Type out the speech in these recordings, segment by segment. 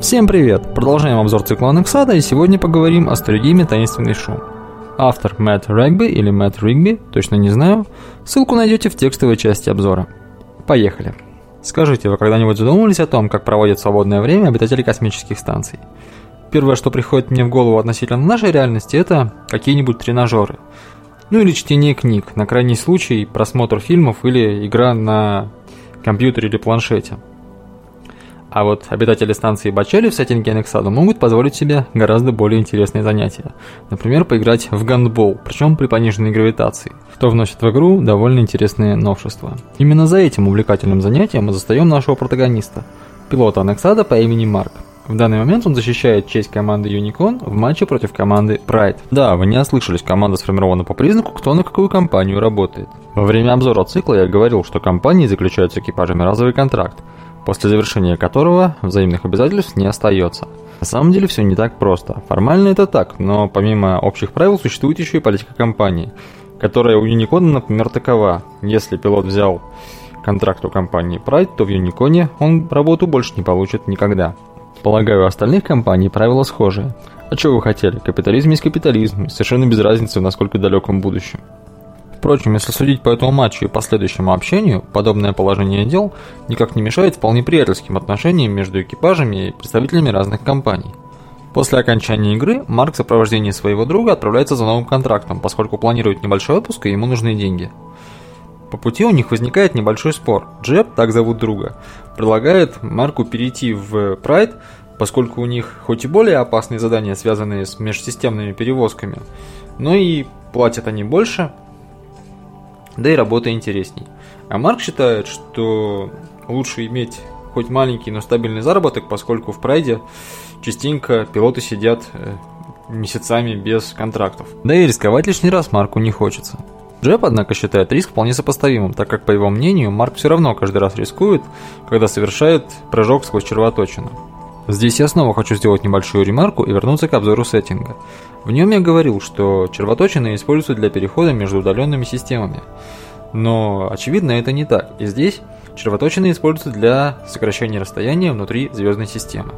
Всем привет! Продолжаем обзор цикла Анексада и сегодня поговорим о сторигейме «Таинственный шум». Автор Мэтт Рэгби или Мэтт Ригби, точно не знаю, ссылку найдете в текстовой части обзора. Поехали! Скажите, вы когда-нибудь задумывались о том, как проводят свободное время обитатели космических станций? Первое, что приходит мне в голову относительно нашей реальности, это какие-нибудь тренажеры. Ну или чтение книг, на крайний случай просмотр фильмов или игра на компьютере или планшете – а вот обитатели станции Бачели в сеттинге Анексада могут позволить себе гораздо более интересные занятия. Например, поиграть в гандбол, причем при пониженной гравитации, что вносит в игру довольно интересные новшества. Именно за этим увлекательным занятием мы застаем нашего протагониста, пилота Анексада по имени Марк. В данный момент он защищает честь команды Unicorn в матче против команды Pride. Да, вы не ослышались, команда сформирована по признаку, кто на какую компанию работает. Во время обзора цикла я говорил, что компании заключают с экипажами разовый контракт, после завершения которого взаимных обязательств не остается. На самом деле все не так просто. Формально это так, но помимо общих правил существует еще и политика компании, которая у Unicode, например, такова. Если пилот взял контракт у компании Pride, то в Unicode он работу больше не получит никогда. Полагаю, у остальных компаний правила схожие. А что вы хотели? Капитализм есть капитализм, совершенно без разницы в насколько далеком будущем. Впрочем, если судить по этому матчу и последующему общению, подобное положение дел никак не мешает вполне приятельским отношениям между экипажами и представителями разных компаний. После окончания игры Марк в сопровождении своего друга отправляется за новым контрактом, поскольку планирует небольшой отпуск и ему нужны деньги. По пути у них возникает небольшой спор. Джеб, так зовут друга, предлагает Марку перейти в Прайд, поскольку у них хоть и более опасные задания, связанные с межсистемными перевозками, но и платят они больше, да и работа интересней. А Марк считает, что лучше иметь хоть маленький, но стабильный заработок, поскольку в прайде частенько пилоты сидят э, месяцами без контрактов. Да и рисковать лишний раз Марку не хочется. Джеб, однако, считает риск вполне сопоставимым, так как, по его мнению, Марк все равно каждый раз рискует, когда совершает прыжок сквозь червоточину. Здесь я снова хочу сделать небольшую ремарку и вернуться к обзору сеттинга. В нем я говорил, что червоточины используются для перехода между удаленными системами. Но, очевидно, это не так. И здесь червоточины используются для сокращения расстояния внутри звездной системы.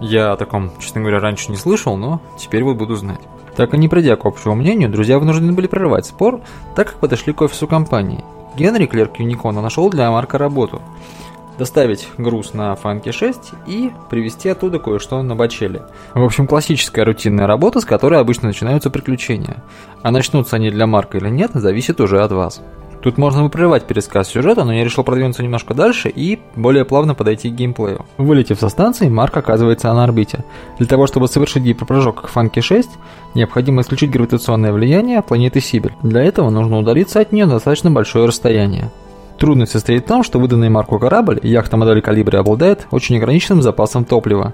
Я о таком, честно говоря, раньше не слышал, но теперь вот буду знать. Так и не придя к общему мнению, друзья вынуждены были прерывать спор, так как подошли к офису компании. Генри, клерк Юникона, нашел для Марка работу – доставить груз на Фанке 6 и привезти оттуда кое-что на бачеле. В общем, классическая рутинная работа, с которой обычно начинаются приключения. А начнутся они для Марка или нет, зависит уже от вас. Тут можно бы прерывать пересказ сюжета, но я решил продвинуться немножко дальше и более плавно подойти к геймплею. Вылетев со станции, Марк оказывается на орбите. Для того, чтобы совершить гиперпрыжок к Фанке 6, необходимо исключить гравитационное влияние планеты Сибирь. Для этого нужно удалиться от нее на достаточно большое расстояние. Трудность состоит в том, что выданный Марку корабль, яхта модели калибра обладает очень ограниченным запасом топлива.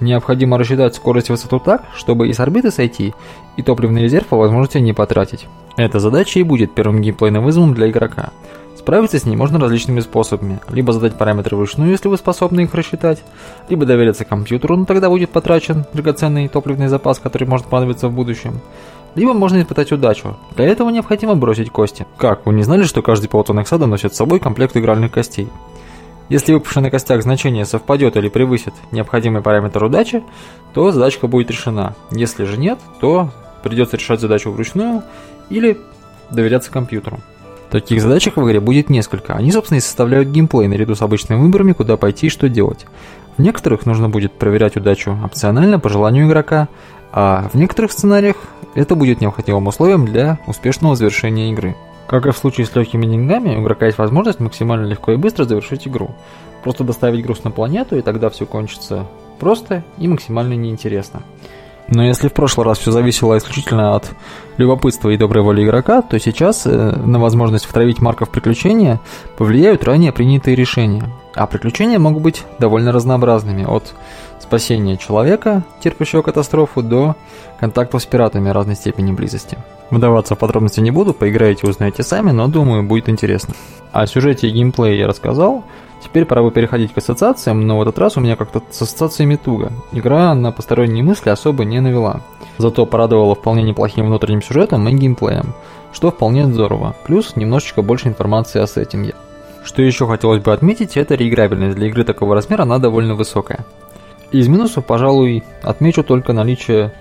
Необходимо рассчитать скорость и высоту так, чтобы и с орбиты сойти, и топливный резерв по возможности не потратить. Эта задача и будет первым геймплейным вызовом для игрока. Справиться с ней можно различными способами. Либо задать параметры вручную, если вы способны их рассчитать, либо довериться компьютеру, но тогда будет потрачен драгоценный топливный запас, который может понадобиться в будущем либо можно испытать удачу. Для этого необходимо бросить кости. Как, вы не знали, что каждый пилот Анексада носит с собой комплект игральных костей? Если выпавшее на костях значение совпадет или превысит необходимый параметр удачи, то задачка будет решена. Если же нет, то придется решать задачу вручную или доверяться компьютеру. Таких задачек в игре будет несколько. Они, собственно, и составляют геймплей наряду с обычными выборами, куда пойти и что делать. В некоторых нужно будет проверять удачу опционально по желанию игрока, а в некоторых сценариях это будет необходимым условием для успешного завершения игры. Как и в случае с легкими деньгами, у игрока есть возможность максимально легко и быстро завершить игру. Просто доставить груз на планету, и тогда все кончится просто и максимально неинтересно. Но если в прошлый раз все зависело исключительно от любопытства и доброй воли игрока, то сейчас э, на возможность втравить Марка в приключения повлияют ранее принятые решения. А приключения могут быть довольно разнообразными, от спасения человека, терпящего катастрофу, до контактов с пиратами разной степени близости. Вдаваться в подробности не буду, поиграете, узнаете сами, но думаю, будет интересно. О сюжете и геймплее я рассказал, теперь пора бы переходить к ассоциациям, но в этот раз у меня как-то с ассоциациями туго. Игра на посторонние мысли особо не навела. Зато порадовала вполне неплохим внутренним сюжетом и геймплеем, что вполне здорово, плюс немножечко больше информации о сеттинге. Что еще хотелось бы отметить, это реиграбельность. Для игры такого размера она довольно высокая. Из минусов, пожалуй, отмечу только наличие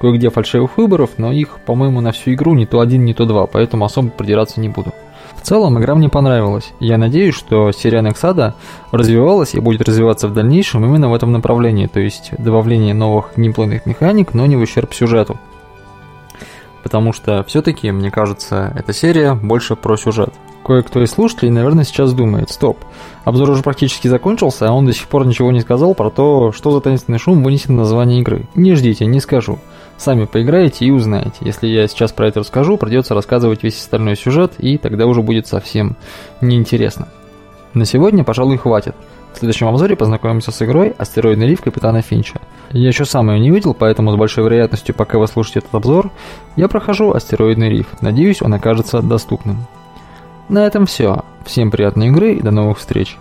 кое-где фальшивых выборов, но их, по-моему, на всю игру не то один, не то два, поэтому особо придираться не буду. В целом, игра мне понравилась. Я надеюсь, что серия Нексада развивалась и будет развиваться в дальнейшем именно в этом направлении, то есть добавление новых геймплейных механик, но не в ущерб сюжету. Потому что все-таки, мне кажется, эта серия больше про сюжет. Кое-кто из слушателей, наверное, сейчас думает, стоп, обзор уже практически закончился, а он до сих пор ничего не сказал про то, что за таинственный шум вынесен название игры. Не ждите, не скажу. Сами поиграете и узнаете. Если я сейчас про это расскажу, придется рассказывать весь остальной сюжет, и тогда уже будет совсем неинтересно. На сегодня, пожалуй, хватит. В следующем обзоре познакомимся с игрой «Астероидный риф Капитана Финча». Я еще сам ее не видел, поэтому с большой вероятностью, пока вы слушаете этот обзор, я прохожу «Астероидный риф». Надеюсь, он окажется доступным. На этом все. Всем приятной игры и до новых встреч.